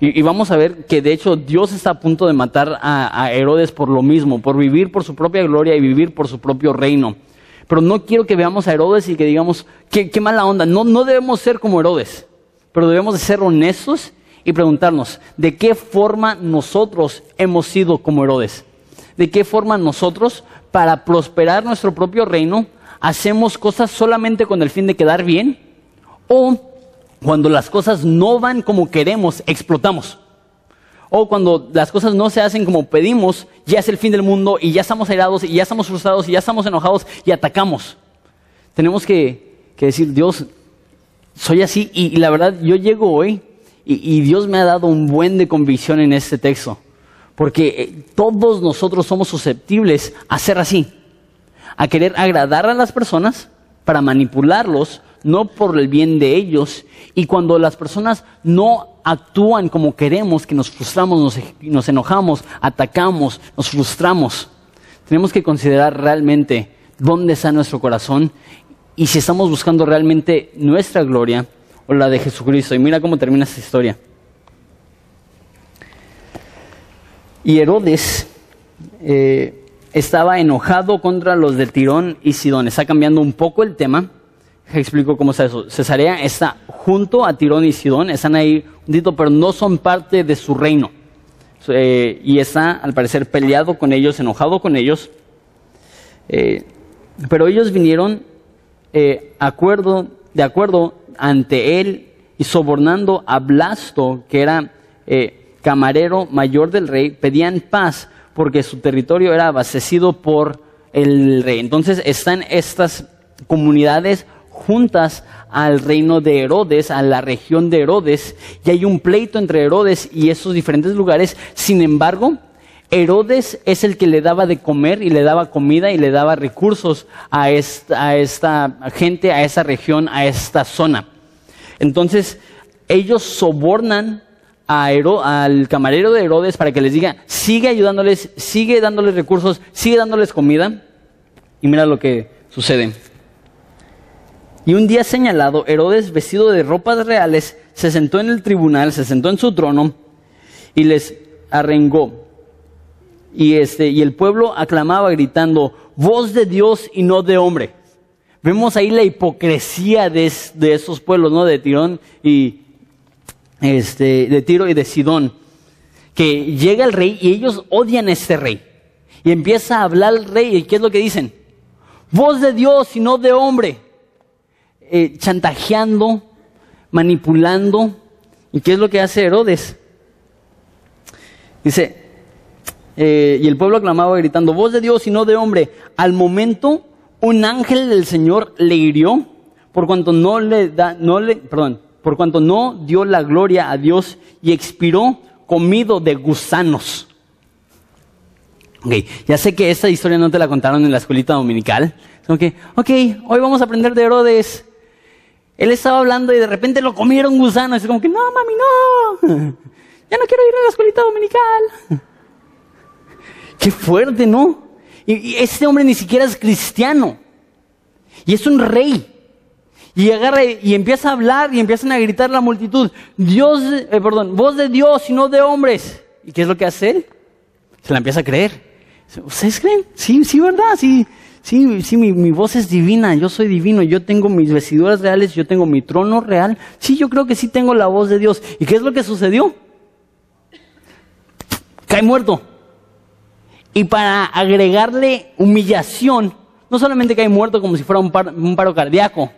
Y, vamos a ver que de hecho Dios está a punto de matar a, Herodes por lo mismo, por vivir por su propia gloria y vivir por su propio reino. Pero no quiero que veamos a Herodes y que digamos, qué, mala onda. No, no debemos ser como Herodes, pero debemos de ser honestos y preguntarnos, ¿de qué forma nosotros hemos sido como Herodes? ¿De qué forma nosotros, para prosperar nuestro propio reino, hacemos cosas solamente con el fin de quedar bien? ¿O cuando las cosas no van como queremos, explotamos. O cuando las cosas no se hacen como pedimos, ya es el fin del mundo y ya estamos airados y ya estamos frustrados y ya estamos enojados y atacamos. Tenemos que, decir, Dios, soy así y, la verdad yo llego hoy y, Dios me ha dado un buen de convicción en este texto. Porque eh, todos nosotros somos susceptibles a ser así, a querer agradar a las personas para manipularlos no por el bien de ellos. Y cuando las personas no actúan como queremos, que nos frustramos, nos, enojamos, atacamos, nos frustramos, tenemos que considerar realmente dónde está nuestro corazón y si estamos buscando realmente nuestra gloria o la de Jesucristo. Y mira cómo termina esta historia. Y Herodes eh, estaba enojado contra los de Tirón y Sidón. Está cambiando un poco el tema explico cómo está eso. Cesarea está junto a Tirón y Sidón, están ahí un pero no son parte de su reino. Eh, y está, al parecer, peleado con ellos, enojado con ellos. Eh, pero ellos vinieron eh, acuerdo, de acuerdo ante él y sobornando a Blasto, que era camarero mayor del rey, pedían paz porque su territorio era abastecido por el rey. Entonces están estas comunidades juntas al reino de Herodes, a la región de Herodes, y hay un pleito entre Herodes y esos diferentes lugares. Sin embargo, Herodes es el que le daba de comer y le daba comida y le daba recursos a esta, gente, a esa región, a esta zona. Entonces, ellos sobornan al camarero de Herodes para que les diga, sigue ayudándoles, sigue dándoles recursos, sigue dándoles comida. Y mira lo que sucede. Y un día señalado, Herodes, vestido de ropas reales, se sentó en el tribunal, se sentó en su trono y les arrengó. Y, este, y el pueblo aclamaba gritando, voz de Dios y no de hombre. Vemos ahí la hipocresía de, de esos pueblos, ¿no? De Tirón y este, de Tiro y de Sidón. Que llega el rey y ellos odian a este rey. Y empieza a hablar el rey. ¿Y qué es lo que dicen? Voz de Dios y no de hombre. Eh, chantajeando, manipulando. ¿Y qué es lo que hace Herodes? Dice, eh, y el pueblo clamaba gritando, voz de Dios y no de hombre. Al momento, un ángel del Señor le hirió por cuanto no le da, no le, perdón, por cuanto no dio la gloria a Dios y expiró comido de gusanos. Ok, ya sé que esta historia no te la contaron en la escuelita dominical. Ok, ok, hoy vamos a aprender de Herodes. Él estaba hablando y de repente lo comieron gusanos. Es como que, no, mami, no. Ya no quiero ir a la escuelita dominical. Qué fuerte, ¿no? Y, este hombre ni siquiera es cristiano. Y es un rey. Y agarra y empieza a hablar y empiezan a gritar la multitud. Dios, eh, perdón, voz de Dios y no de hombres. ¿Y qué es lo que hace él? Se la empieza a creer. ¿Ustedes creen? Sí, sí, ¿verdad? Sí, sí, sí, mi, voz es divina, yo soy divino, yo tengo mis vestiduras reales, yo tengo mi trono real. Sí, yo creo que sí tengo la voz de Dios. ¿Y qué es lo que sucedió? Cae muerto. Y para agregarle humillación, no solamente cae muerto como si fuera un paro cardíaco,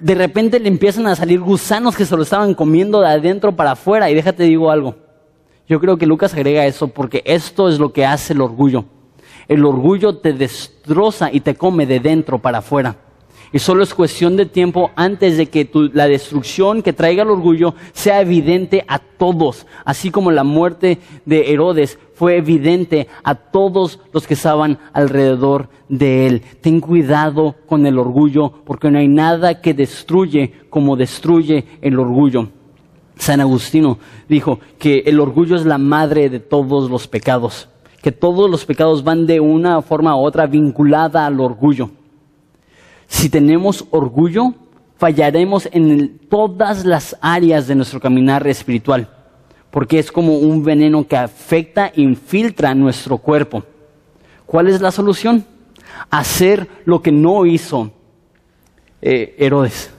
de repente le empiezan a salir gusanos que se lo estaban comiendo de adentro para afuera. Y déjate digo algo. Yo creo que Lucas agrega eso porque esto es lo que hace el orgullo. El orgullo te destroza y te come de dentro para afuera. Y solo es cuestión de tiempo antes de que la destrucción que traiga el orgullo sea evidente a todos, así como la muerte de Herodes fue evidente a todos los que estaban alrededor de él. Ten cuidado con el orgullo, porque no hay nada que destruye como destruye el orgullo. San Agustino dijo que el orgullo es la madre de todos los pecados, que todos los pecados van de una forma u otra vinculada al orgullo. Si tenemos orgullo, fallaremos en todas las áreas de nuestro caminar espiritual, porque es como un veneno que afecta infiltra nuestro cuerpo. ¿Cuál es la solución? Hacer lo que no hizo eh, Herodes,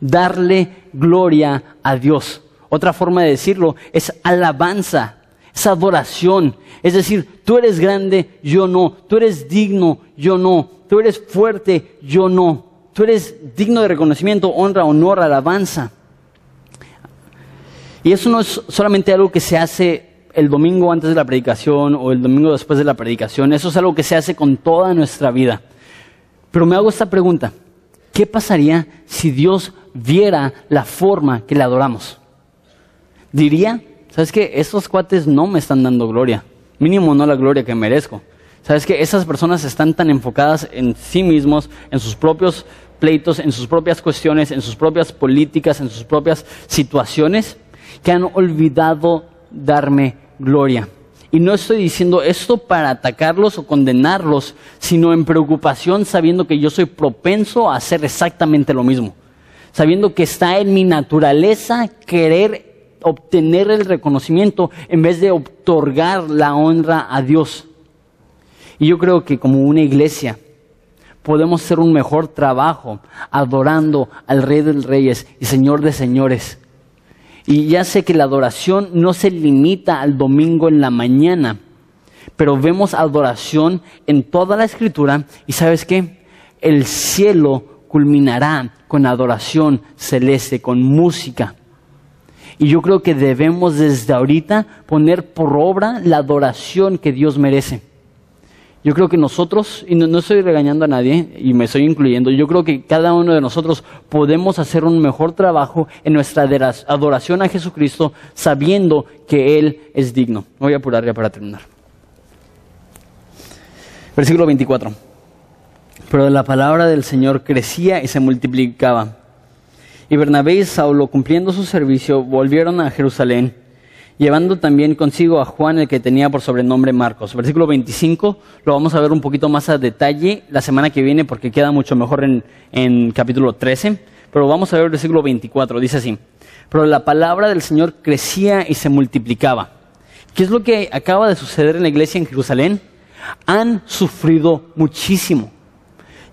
darle gloria a Dios. Otra forma de decirlo es alabanza, es adoración. Es decir, tú eres grande, yo no. Tú eres digno, yo no tú eres fuerte, yo no. Tú eres digno de reconocimiento, honra, honor, alabanza. Y eso no es solamente algo que se hace el domingo antes de la predicación o el domingo después de la predicación. Eso es algo que se hace con toda nuestra vida. Pero me hago esta pregunta. ¿Qué pasaría si Dios viera la forma que le adoramos? Diría, ¿sabes qué? Estos cuates no me están dando gloria. Mínimo no la gloria que merezco. ¿Sabes que Esas personas están tan enfocadas en sí mismos, en sus propios pleitos, en sus propias cuestiones, en sus propias políticas, en sus propias situaciones, que han olvidado darme gloria. Y no estoy diciendo esto para atacarlos o condenarlos, sino en preocupación sabiendo que yo soy propenso a hacer exactamente lo mismo. Sabiendo que está en mi naturaleza querer obtener el reconocimiento en vez de otorgar la honra a Dios. Y yo creo que como una iglesia podemos hacer un mejor trabajo adorando al Rey de Reyes y Señor de Señores. Y ya sé que la adoración no se limita al domingo en la mañana, pero vemos adoración en toda la escritura y sabes qué? El cielo culminará con adoración celeste, con música. Y yo creo que debemos desde ahorita poner por obra la adoración que Dios merece. Yo creo que nosotros, y no, estoy regañando a nadie, y me estoy incluyendo, yo creo que cada uno de nosotros podemos hacer un mejor trabajo en nuestra adoración a Jesucristo sabiendo que Él es digno. Voy a apurar ya para terminar. Versículo 24. Pero la palabra del Señor crecía y se multiplicaba. Y Bernabé y Saulo, cumpliendo su servicio, volvieron a Jerusalén llevando también consigo a Juan, el que tenía por sobrenombre Marcos. Versículo 25 lo vamos a ver un poquito más a detalle la semana que viene porque queda mucho mejor en, en capítulo 13, pero vamos a ver el versículo 24, dice así, pero la palabra del Señor crecía y se multiplicaba. ¿Qué es lo que acaba de suceder en la iglesia en Jerusalén? Han sufrido muchísimo.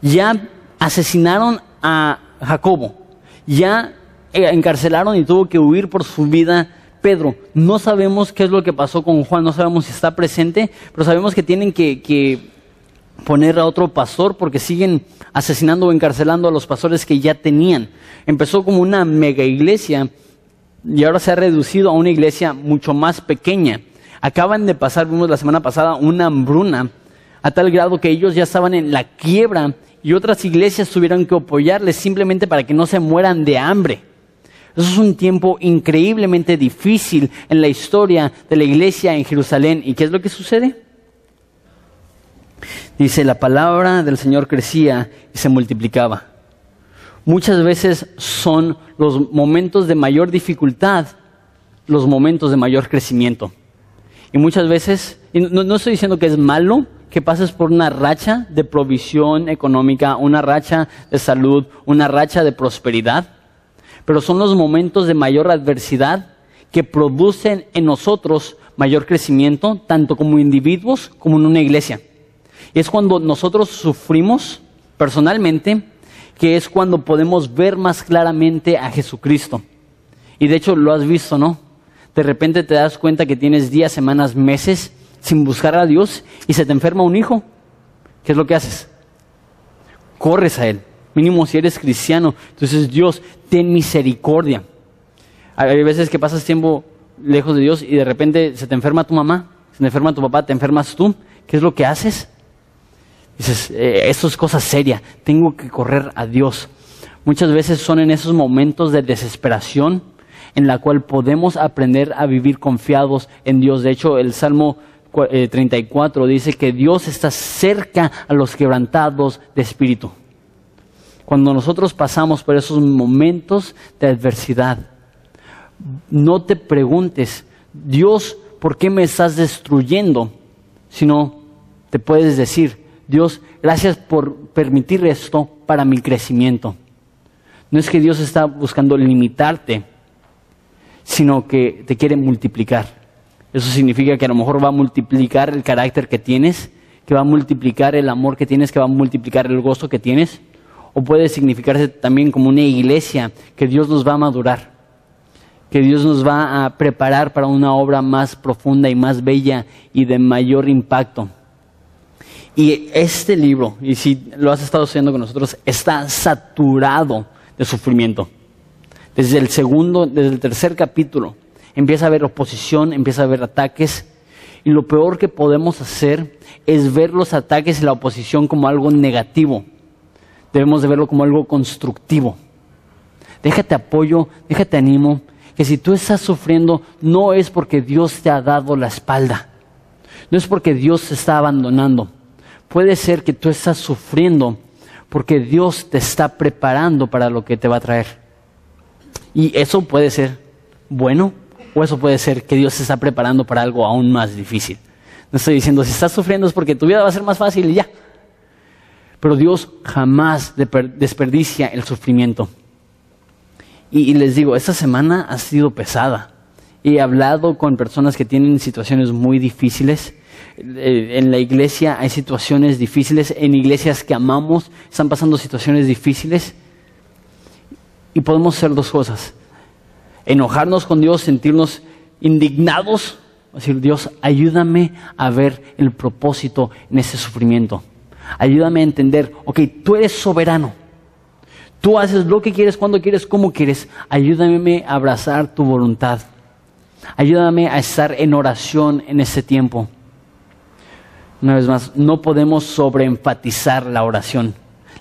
Ya asesinaron a Jacobo, ya encarcelaron y tuvo que huir por su vida Pedro. No sabemos qué es lo que pasó con Juan, no sabemos si está presente, pero sabemos que tienen que, poner a otro pastor porque siguen asesinando o encarcelando a los pastores que ya tenían. Empezó como una mega iglesia y ahora se ha reducido a una iglesia mucho más pequeña. Acaban de pasar, vimos la semana pasada, una hambruna a tal grado que ellos ya estaban en la quiebra y otras iglesias tuvieron que apoyarles simplemente para que no se mueran de hambre. Eso es un tiempo increíblemente difícil en la historia de la iglesia en Jerusalén. ¿Y qué es lo que sucede? Dice, la palabra del Señor crecía y se multiplicaba. Muchas veces son los momentos de mayor dificultad los momentos de mayor crecimiento. Y muchas veces, no, no estoy diciendo que es malo que pases por una racha de provisión económica, una racha de salud, una racha de prosperidad, pero son los momentos de mayor adversidad que producen en nosotros mayor crecimiento, tanto como individuos como en una iglesia. Es cuando nosotros sufrimos personalmente, que es cuando podemos ver más claramente a Jesucristo. Y de hecho lo has visto, ¿no? De repente te das cuenta que tienes días, semanas, meses sin buscar a Dios y se te enferma un hijo. ¿Qué es lo que haces? Corres a Él. Mínimo si eres cristiano. Entonces Dios, ten misericordia. Hay veces que pasas tiempo lejos de Dios y de repente se te enferma tu mamá, se te enferma tu papá, te enfermas tú. ¿Qué es lo que haces? Dices, eh, eso es cosa seria, tengo que correr a Dios. Muchas veces son en esos momentos de desesperación en la cual podemos aprender a vivir confiados en Dios. De hecho, el Salmo 34 eh, dice que Dios está cerca a los quebrantados de espíritu. Cuando nosotros pasamos por esos momentos de adversidad, no te preguntes, Dios, ¿por qué me estás destruyendo? Sino te puedes decir, Dios, gracias por permitir esto para mi crecimiento. No es que Dios está buscando limitarte, sino que te quiere multiplicar. Eso significa que a lo mejor va a multiplicar el carácter que tienes, que va a multiplicar el amor que tienes, que va a multiplicar el gozo que tienes. O puede significarse también como una iglesia que Dios nos va a madurar, que Dios nos va a preparar para una obra más profunda y más bella y de mayor impacto. Y este libro, y si lo has estado haciendo con nosotros, está saturado de sufrimiento. Desde el segundo, desde el tercer capítulo, empieza a haber oposición, empieza a haber ataques. Y lo peor que podemos hacer es ver los ataques y la oposición como algo negativo. Debemos de verlo como algo constructivo. Déjate apoyo, déjate ánimo, que si tú estás sufriendo no es porque Dios te ha dado la espalda, no es porque Dios te está abandonando. Puede ser que tú estás sufriendo porque Dios te está preparando para lo que te va a traer. Y eso puede ser bueno o eso puede ser que Dios se está preparando para algo aún más difícil. No estoy diciendo, si estás sufriendo es porque tu vida va a ser más fácil y ya. Pero Dios jamás desperdicia el sufrimiento. Y, les digo, esta semana ha sido pesada. He hablado con personas que tienen situaciones muy difíciles. Eh, en la iglesia hay situaciones difíciles. En iglesias que amamos están pasando situaciones difíciles. Y podemos hacer dos cosas. Enojarnos con Dios, sentirnos indignados, decir, Dios, ayúdame a ver el propósito en ese sufrimiento. Ayúdame a entender, ok, tú eres soberano. Tú haces lo que quieres, cuando quieres, como quieres. Ayúdame a abrazar tu voluntad. Ayúdame a estar en oración en este tiempo. Una vez más, no podemos sobreenfatizar la oración.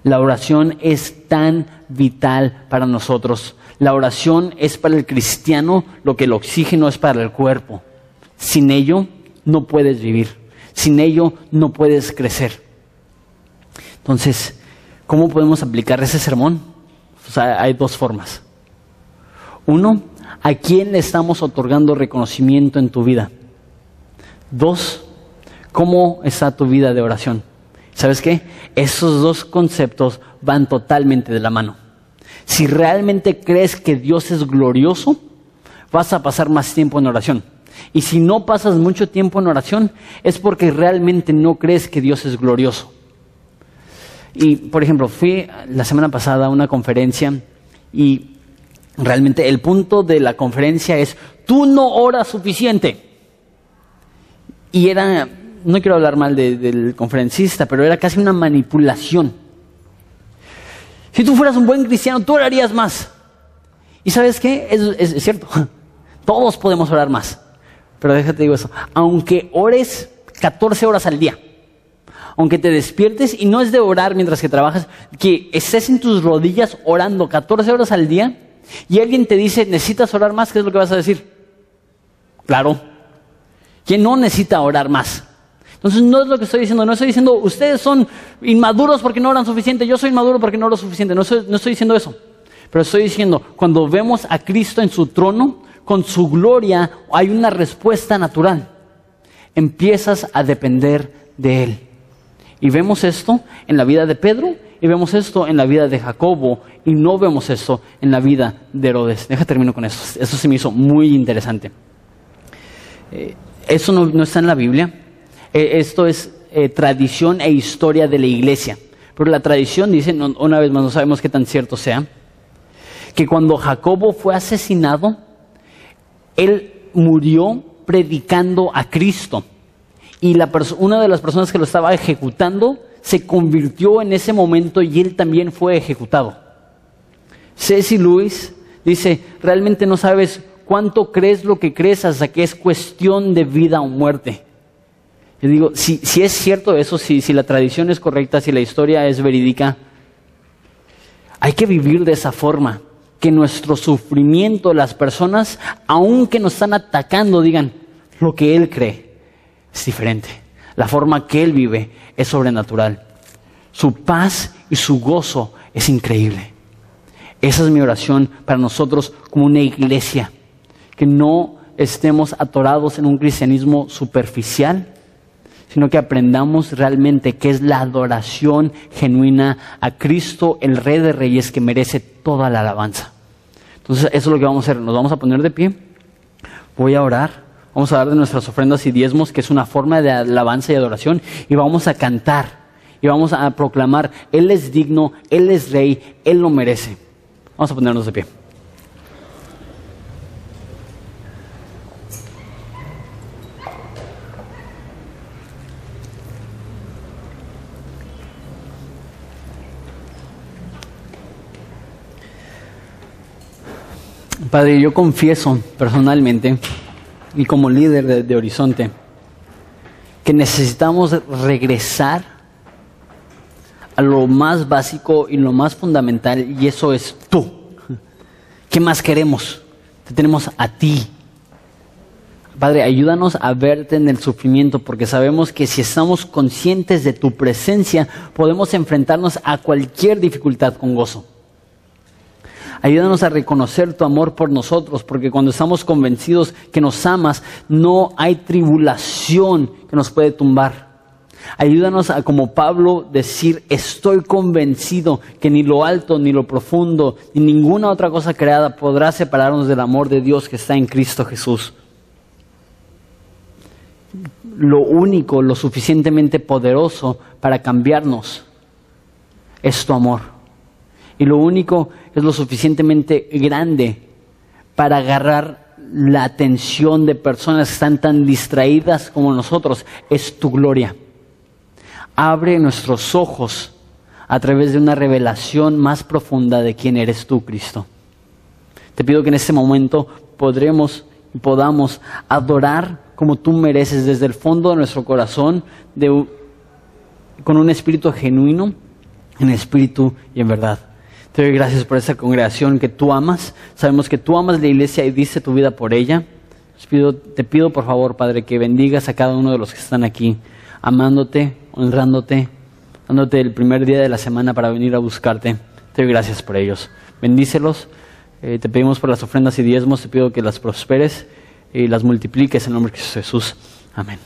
La oración es tan vital para nosotros. La oración es para el cristiano lo que el oxígeno es para el cuerpo. Sin ello no puedes vivir. Sin ello no puedes crecer. Entonces, ¿cómo podemos aplicar ese sermón? hay dos formas. Uno, ¿a quién le estamos otorgando reconocimiento en tu vida? Dos, ¿cómo está tu vida de oración? ¿Sabes qué? Esos dos conceptos van totalmente de la mano. Si realmente crees que Dios es glorioso, vas a pasar más tiempo en oración. Y si no pasas mucho tiempo en oración, es porque realmente no crees que Dios es glorioso. Y, por ejemplo, fui la semana pasada a una conferencia y realmente el punto de la conferencia es, tú no oras suficiente. Y era no quiero hablar mal del conferencista, pero era casi una manipulación. Si tú fueras un buen cristiano, tú orarías más. ¿Y sabes qué? Es, es, cierto. Todos podemos orar más. pero déjate digo eso, aunque ores 14 horas al día, aunque te despiertes y no es de orar mientras que trabajas, que estés en tus rodillas orando 14 horas al día y alguien te dice, necesitas orar más, ¿qué es lo que vas a decir? Claro. ¿Quién no necesita orar más? Entonces no es lo que estoy diciendo, no estoy diciendo ustedes son inmaduros porque no oran suficiente, yo soy inmaduro porque no oro suficiente, no estoy diciendo eso. Pero estoy diciendo, cuando vemos a Cristo en su trono, con su gloria, hay una respuesta natural. Empiezas a depender de Él. Y vemos esto en la vida de Pedro y vemos esto en la vida de Jacobo y no vemos esto en la vida de Herodes. Deja termino con esto. Eso se me hizo muy interesante. Eh, eso no, está en la Biblia. Eh, esto es eh, tradición e historia de la iglesia. Pero la tradición dice, una vez más no sabemos qué tan cierto sea, que cuando Jacobo fue asesinado, él murió predicando a Cristo. Y la una de las personas que lo estaba ejecutando se convirtió en ese momento y él también fue ejecutado. Ceci Luis dice, realmente no sabes cuánto crees lo que crees hasta que es cuestión de vida o muerte. Yo digo, si, si es cierto eso, si, si la tradición es correcta, si la historia es verídica, hay que vivir de esa forma. Que nuestro sufrimiento, las personas, aunque nos están atacando, digan lo que Él cree es diferente. La forma que Él vive es sobrenatural. Su paz y su gozo es increíble. Esa es mi oración para nosotros como una iglesia que no estemos atorados en un cristianismo superficial, sino que aprendamos realmente qué es la adoración genuina a Cristo, el Rey de Reyes, que merece toda la alabanza. Entonces, eso es lo que vamos a hacer. Nos vamos a poner de pie. Voy a orar. Vamos a dar de nuestras ofrendas y diezmos, que es una forma de alabanza y adoración, y vamos a cantar y vamos a proclamar, Él es digno, Él es rey, Él lo merece. Vamos a ponernos de pie. Padre, yo confieso personalmente y como líder de, Horizonte que necesitamos regresar a lo más básico y lo más fundamental y eso es tú. ¿Qué más queremos? Te tenemos a ti. Padre, ayúdanos a verte en el sufrimiento porque sabemos que si estamos conscientes de tu presencia podemos enfrentarnos a cualquier dificultad con gozo. Ayúdanos a reconocer tu amor por nosotros, porque cuando estamos convencidos que nos amas, no hay tribulación que nos puede tumbar. Ayúdanos a, como Pablo, decir, estoy convencido que ni lo alto, ni lo profundo, ni ninguna otra cosa creada podrá separarnos del amor de Dios que está en Cristo Jesús. Lo único, lo suficientemente poderoso para cambiarnos es tu amor y lo único es lo suficientemente grande para agarrar la atención de personas que están tan distraídas como nosotros, es tu gloria. Abre nuestros ojos a través de una revelación más profunda de quién eres tú, Cristo. Te pido que en este momento podremos y podamos adorar como tú mereces desde el fondo de nuestro corazón, con un espíritu genuino, en espíritu y en verdad. Te doy gracias por esa congregación que tú amas. Sabemos que tú amas la iglesia y diste tu vida por ella. te pido por favor, Padre, que bendigas a cada uno de los que están aquí, amándote, honrándote, dándote el primer día de la semana para venir a buscarte. Te doy gracias por ellos. Bendícelos. Eh, te pedimos por las ofrendas y diezmos. Te pido que las prosperes y las multipliques en nombre de Jesús. Amén.